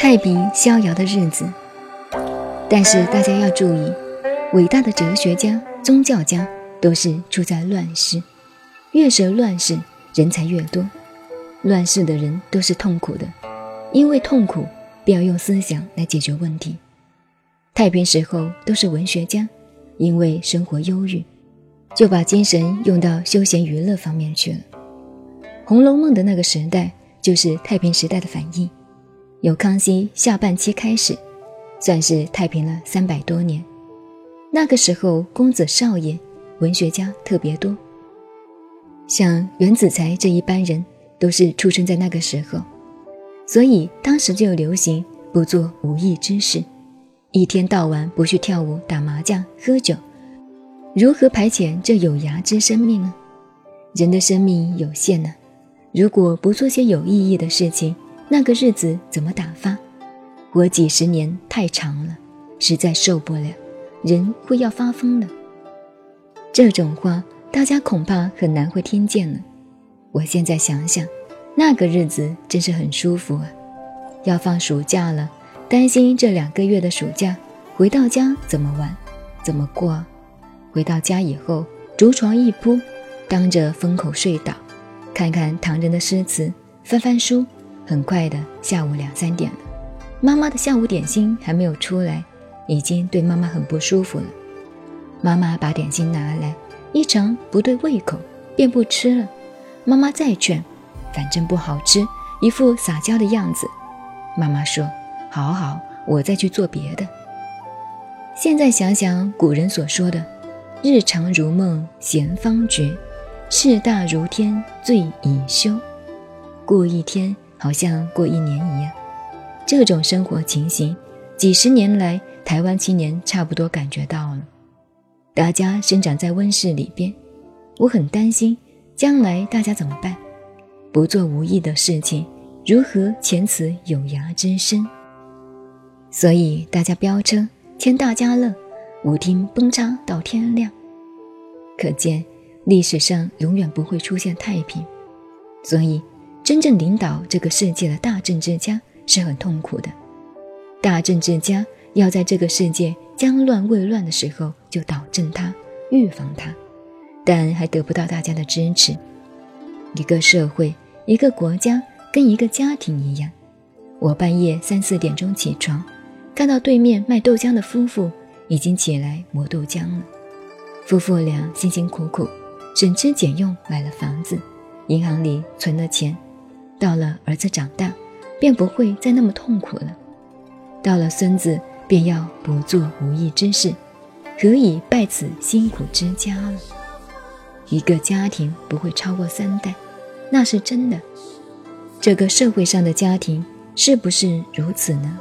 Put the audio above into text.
太平逍遥的日子。但是大家要注意，伟大的哲学家、宗教家都是处在乱世，越是乱世，人才越多。乱世的人都是痛苦的，因为痛苦，便要用思想来解决问题。太平时候都是文学家，因为生活忧郁，就把精神用到休闲娱乐方面去了。《红楼梦》的那个时代，就是太平时代的反应，由康熙下半期开始。算是太平了三百多年。那个时候，公子少爷、文学家特别多，像袁子才这一般人，都是出生在那个时候，所以当时就流行不做无益之事，一天到晚不去跳舞、打麻将、喝酒，如何排遣这有涯之生命呢？人的生命有限呢，如果不做些有意义的事情，那个日子怎么打发？活几十年太长了，实在受不了，人会要发疯的。这种话大家恐怕很难会听见了。我现在想想，那个日子真是很舒服啊！要放暑假了，担心这两个月的暑假回到家怎么玩，怎么过。回到家以后，竹床一铺，当着风口睡倒，看看唐人的诗词，翻翻书，很快的下午两三点了。妈妈的下午点心还没有出来，已经对妈妈很不舒服了。妈妈把点心拿来，一尝不对胃口，便不吃了。妈妈再劝，反正不好吃，一副撒娇的样子。妈妈说：“好好，我再去做别的。”现在想想古人所说的“日长如梦，闲方觉；事大如天，醉已休”，过一天好像过一年一样。这种生活情形，几十年来，台湾青年差不多感觉到了。大家生长在温室里边，我很担心将来大家怎么办？不做无益的事情，如何遣此有涯之身？所以大家飙车，签大家乐，舞厅蹦嚓到天亮。可见历史上永远不会出现太平。所以，真正领导这个世界的大政治家。是很痛苦的。大政治家要在这个世界将乱未乱的时候就导正它、预防它，但还得不到大家的支持。一个社会、一个国家跟一个家庭一样，我半夜三四点钟起床，看到对面卖豆浆的夫妇已经起来磨豆浆了。夫妇俩辛辛苦苦、省吃俭用买了房子，银行里存了钱，到了儿子长大。便不会再那么痛苦了。到了孙子，便要不做无益之事，何以拜此辛苦之家了？一个家庭不会超过三代，那是真的。这个社会上的家庭是不是如此呢？